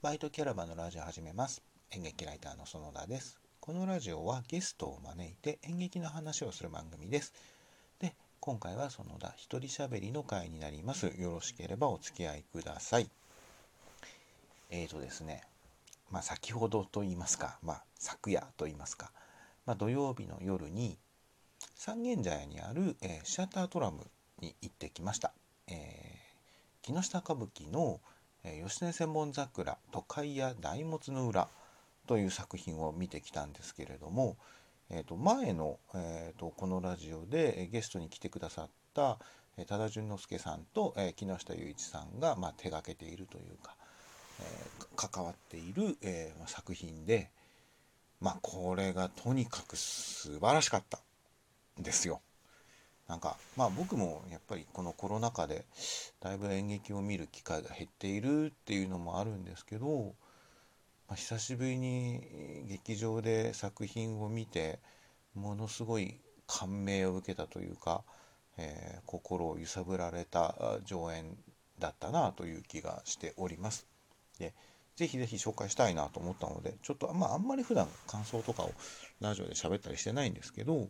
バイトキャラバンのラジオ始めます。演劇ライターの園田です。このラジオはゲストを招いて演劇の話をする番組です。で今回は園田一人喋りの回になります。よろしければお付き合いください。えーとですね。まあ先ほどと言いますか。まあ昨夜と言いますか。まあ、土曜日の夜に三軒茶屋にある、えー、シアタートラムに行ってきました、えー、木下歌舞伎の「え吉根千本桜都会や大物の裏という作品を見てきたんですけれども、えー、と前の、えー、とこのラジオでゲストに来てくださった多田淳之介さんと、え木下雄一さんが、まあ、手がけているというか、えー、関わっている、えー、作品で、まあ、これがとにかく素晴らしかったですよ。なんかまあ僕もやっぱりこのコロナ禍でだいぶ演劇を見る機会が減っているっていうのもあるんですけど、まあ、久しぶりに劇場で作品を見てものすごい感銘を受けたというか、えー、心を揺さぶられた上演だったなという気がしております。でぜひぜひ紹介したいなと思ったのでちょっとまああんまり普段感想とかをラジオで喋ったりしてないんですけど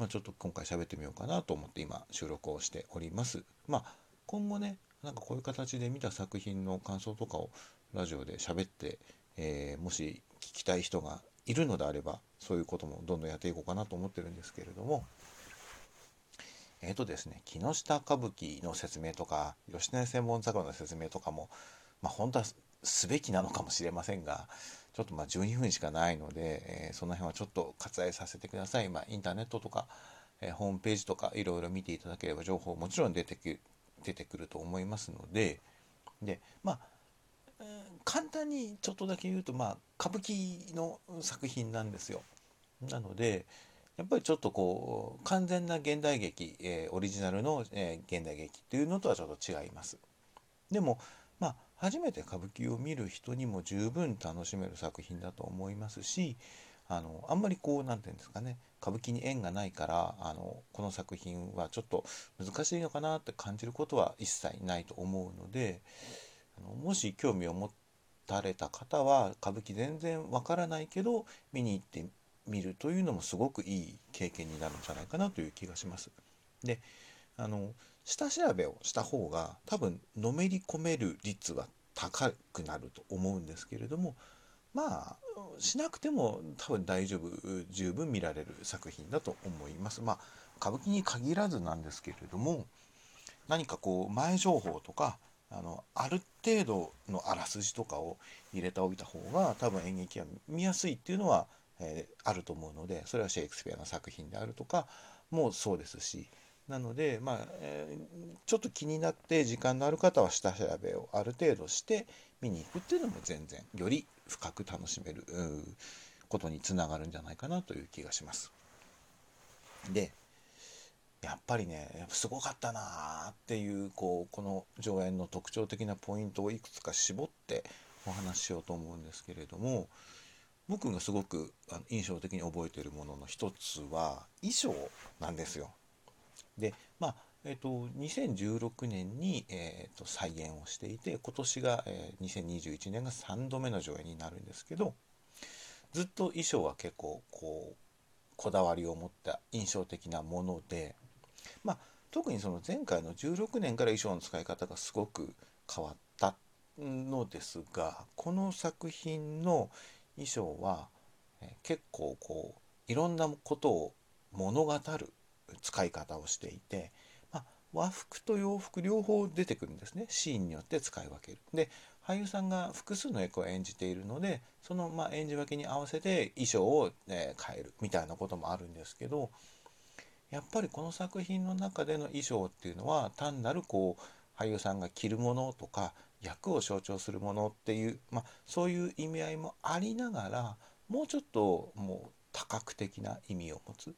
まあ、ちょっと今回喋ってみようかなと思って今収録をしております。まあ、今後ね、なんかこういう形で見た作品の感想とかをラジオで喋って、えー、もし聞きたい人がいるのであれば、そういうこともどんどんやっていこうかなと思ってるんですけれども、えっ、ー、とですね、木下歌舞伎の説明とか、吉根専門桜の説明とかも、まあ、本当はすべきなのかもしれませんが、ちょっとまあ12分しかないので、えー、その辺はちょっと割愛させてください。まあ、インターネットとか、えー、ホームページとかいろいろ見ていただければ情報もちろん出てく出てくると思いますので、で、まあ、簡単にちょっとだけ言うと、まあ、歌舞伎の作品なんですよ。なので、やっぱりちょっとこう、完全な現代劇、えー、オリジナルの、えー、現代劇っていうのとはちょっと違います。でも、まあ、初めて歌舞伎を見る人にも十分楽しめる作品だと思いますしあのあんまりこう何て言うんですかね歌舞伎に縁がないからあのこの作品はちょっと難しいのかなって感じることは一切ないと思うのであのもし興味を持たれた方は歌舞伎全然わからないけど見に行ってみるというのもすごくいい経験になるんじゃないかなという気がします。であの下調べをした方が多分のめり込める率は高くなると思うんですけれどもまあしなくても多分大丈夫十分見られる作品だと思います。まあ歌舞伎に限らずなんですけれども何かこう前情報とかあのある程度のあらすじとかを入れておいた方が多分演劇は見やすいっていうのは、えー、あると思うのでそれはシェイクスピアの作品であるとかもそうですしなので、まあ、えー、ちょっと気になって時間のある方は下調べをある程度して見に行くっていうのも全然より深く楽しめることにつながるんじゃないかなという気がします。でやっぱりねすごかったなっていうこうこの上演の特徴的なポイントをいくつか絞ってお話ししようと思うんですけれども僕がすごく印象的に覚えているものの一つは衣装なんですよ。でまあえーと、2016年に、えーと、再演をしていて今年が、えー、2021年が3度目の上演になるんですけどずっと衣装は結構こうこだわりを持った印象的なもので、まあ、特にその前回の16年から衣装の使い方がすごく変わったのですがこの作品の衣装は、えー、結構こういろんなことを物語る使い方をしていて、まあ、和服と洋服両方出てくるんですねシーンによって使い分ける。で俳優さんが複数の役を演じているのでそのま演じ分けに合わせて衣装を、え変えるみたいなこともあるんですけどやっぱりこの作品の中での衣装っていうのは単なるこう俳優さんが着るものとか役を象徴するものっていう、まあ、そういう意味合いもありながらもうちょっともう多角的な意味を持つ。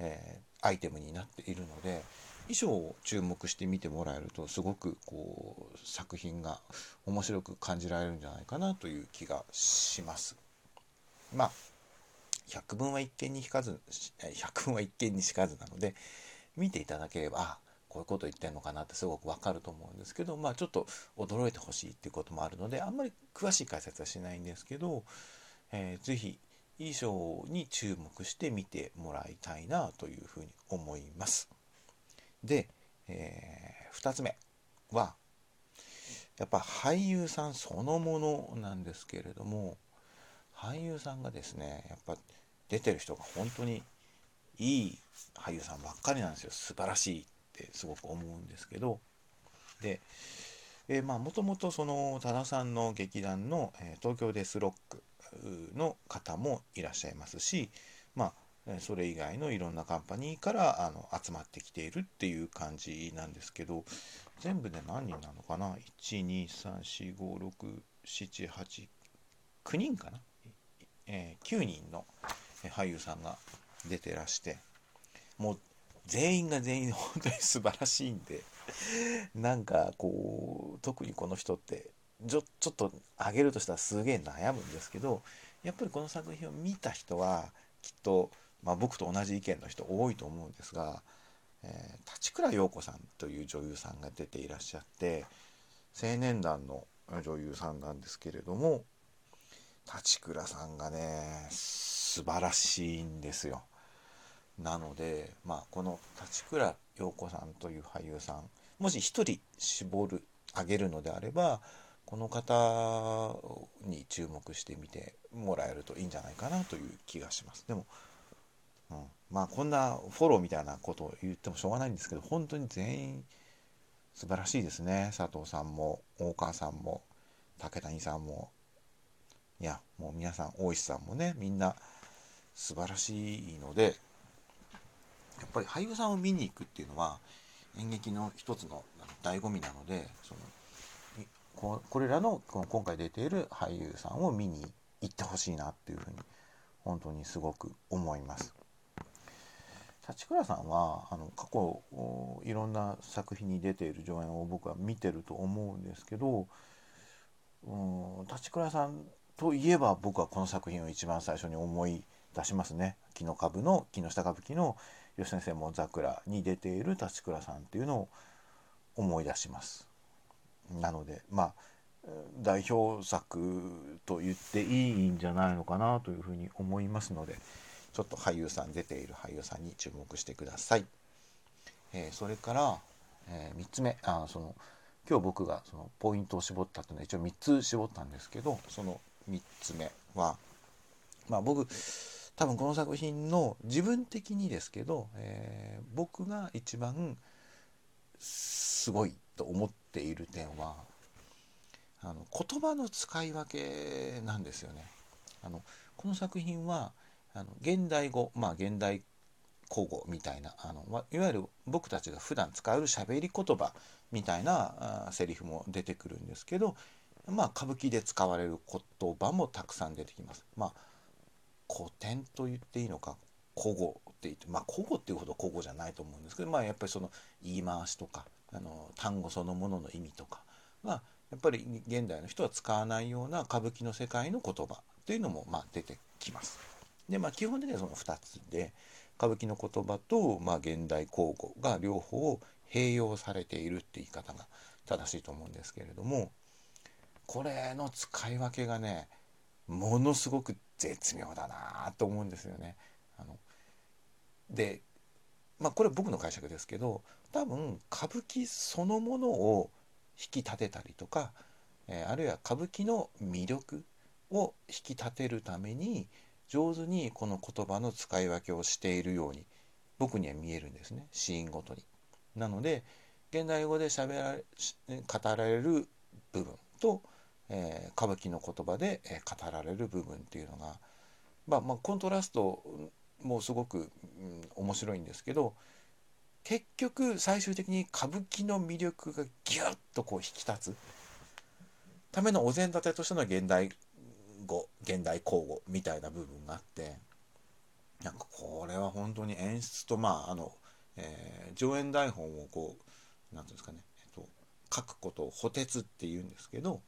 えー、アイテムになっているので衣装を注目して見てもらえるとすごくこう作品が面白く感じられるんじゃないかなという気がします。まあ百聞は一見にしかず百聞は一見にしかずなので見ていただければあこういうこと言ってんのかなってすごくわかると思うんですけどまあちょっと驚いてほしいっていうこともあるのであんまり詳しい解説はしないんですけど、えー、ぜひ衣装に注目して見てもらいたいなというふうに思います。で、えー、2つ目はやっぱ俳優さんそのものなんですけれども俳優さんがですねやっぱ出てる人が本当にいい俳優さんばっかりなんですよ素晴らしいってすごく思うんですけどで、えー、まあもともとその多田さんの劇団の、えー、東京デスロックの方もいらっしゃいますしまあそれ以外のいろんなカンパニーからあの集まってきているっていう感じなんですけど全部で何人なのかな？123456789人かな、えー、9人の俳優さんが出てらしてもう全員が全員本当に素晴らしいんでなんかこう特にこの人ってちょちょっと上げるとしたらすげえ悩むんですけどやっぱりこの作品を見た人はきっと、まあ、僕と同じ意見の人多いと思うんですが、えー、立倉陽子さんという女優さんが出ていらっしゃって青年団の女優さんなんですけれども立倉さんがね素晴らしいんですよ。なので、まあ、この立倉陽子さんという俳優さんもし1人絞るあげるのであればこの方に注目してみてもらえるといいんじゃないかなという気がします。でも、うん、まあこんなフォローみたいなことを言ってもしょうがないんですけど本当に全員素晴らしいですね佐藤さんも大川さんも武谷さんもいやもう皆さん大石さんもねみんな素晴らしいのでやっぱり俳優さんを見に行くっていうのは演劇の一つの醍醐味なのでそのここれらの今回出ている俳優さんを見に行ってほしいなっていうふうに本当にすごく思います。立倉さんはあの過去いろんな作品に出ている上演を僕は見てると思うんですけどうん立倉さんといえば僕はこの作品を一番最初に思い出しますね。木の株の木下歌舞伎の吉先生も桜に出ている立倉さんっていうのを思い出します。なのでまあ代表作と言っていいんじゃないのかなというふうに思いますのでちょっと俳優さん出ている俳優さんに注目してください。えー、それから、えー、3つ目あその今日僕がそのポイントを絞ったっていうのは一応3つ絞ったんですけどその3つ目はまあ僕多分この作品の自分的にですけど、えー、僕が一番すごいと思っている点はあの言葉の使い分けなんですよね。あのこの作品はあの現代語まあ現代古語みたいなあのいわゆる僕たちが普段使う喋り言葉みたいなあセリフも出てくるんですけどまあ歌舞伎で使われる言葉もたくさん出てきます。まあ古典と言っていいのか古語って言ってまあ古語っていうほど古語じゃないと思うんですけどまあやっぱりその言い回しとかあの単語そのものの意味とかはやっぱり現代の人は使わないような歌舞伎の世界の言葉というのもまあ出てきます。でまあ基本的にはその2つで歌舞伎の言葉と、まあ、現代口語が両方併用されているって言い方が正しいと思うんですけれどもこれの使い分けがねものすごく絶妙だなと思うんですよね。あのでまあこれ僕の解釈ですけど多分歌舞伎そのものを引き立てたりとか、えー、あるいは歌舞伎の魅力を引き立てるために上手にこの言葉の使い分けをしているように僕には見えるんですねシーンごとに。なので現代語で喋られ語られる部分と、えー、歌舞伎の言葉で、え、語られる部分っていうのが、まあ、まあコントラストもすごく、うん、面白いんですけど結局最終的に歌舞伎の魅力がギュッとこう引き立つ。ためのお膳立てとしての現代語現代口語みたいな部分があってなんかこれは本当に演出とまああの、えー、上演台本をこう何ていうんですかね、えっと、書くことを補鉄っていうんですけど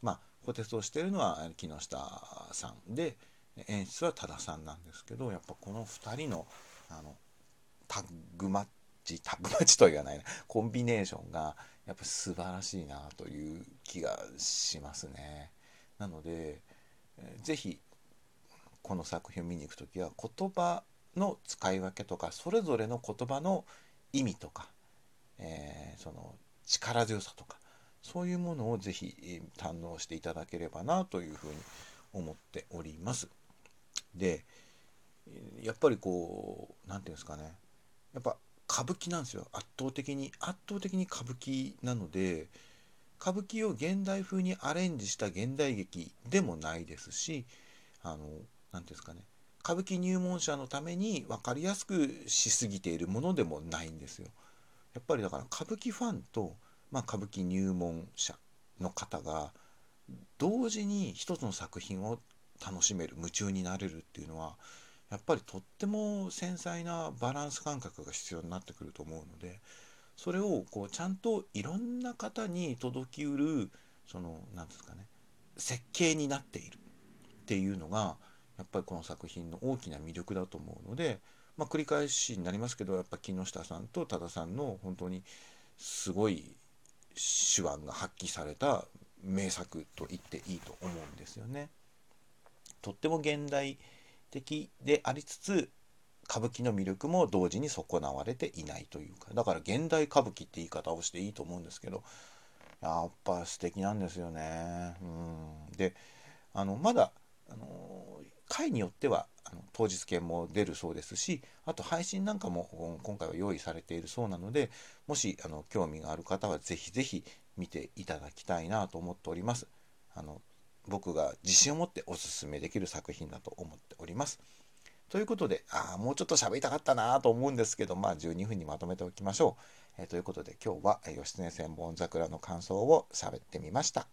まあ補鉄をしているのは木下さんで演出は多田さんなんですけどやっぱこの2人のあのタッグマッチタッグマッチとは言わないなコンビネーションがやっぱ素晴らしいなという気がしますね。なので是非この作品を見に行く時は言葉の使い分けとかそれぞれの言葉の意味とか、えー、その力強さとかそういうものを是非堪能していただければなというふうに思っております。でやっぱりこう何て言うんですかね。やっぱ歌舞伎なんですよ。圧倒的に圧倒的に歌舞伎なので歌舞伎を現代風にアレンジした現代劇でもないですしあの何て言うんですかね。歌舞伎入門者のために分かりやすくしすぎているものでもないんですよ。やっぱりだから歌舞伎ファンと、まあ、歌舞伎入門者の方が同時に一つの作品を楽しめる夢中になれるっていうのはやっぱりとっても繊細なバランス感覚が必要になってくると思うのでそれをこうちゃんといろんな方に届きうるその何ですかね設計になっているっていうのがやっぱりこの作品の大きな魅力だと思うので、まあ、繰り返しになりますけどやっぱ木下さんと多田さんの本当にすごい手腕が発揮された名作と言っていいと思うんですよね。とっても現代的でありつつ歌舞伎の魅力も同時に損なわれていないというかだから現代歌舞伎って言い方をしていいと思うんですけどやっぱ素敵なんですよね。うんであのまだあの回によってはあの当日券も出るそうですしあと配信なんかも今回は用意されているそうなのでもしあの興味がある方は是非是非見ていただきたいなと思っております。あの僕が自信を持っておすすめできる作品だと思っております。ということで、ああもうちょっと喋りたかったなと思うんですけど、まあ12分にまとめておきましょう。えー、ということで今日は義経千本桜の感想を喋ってみました。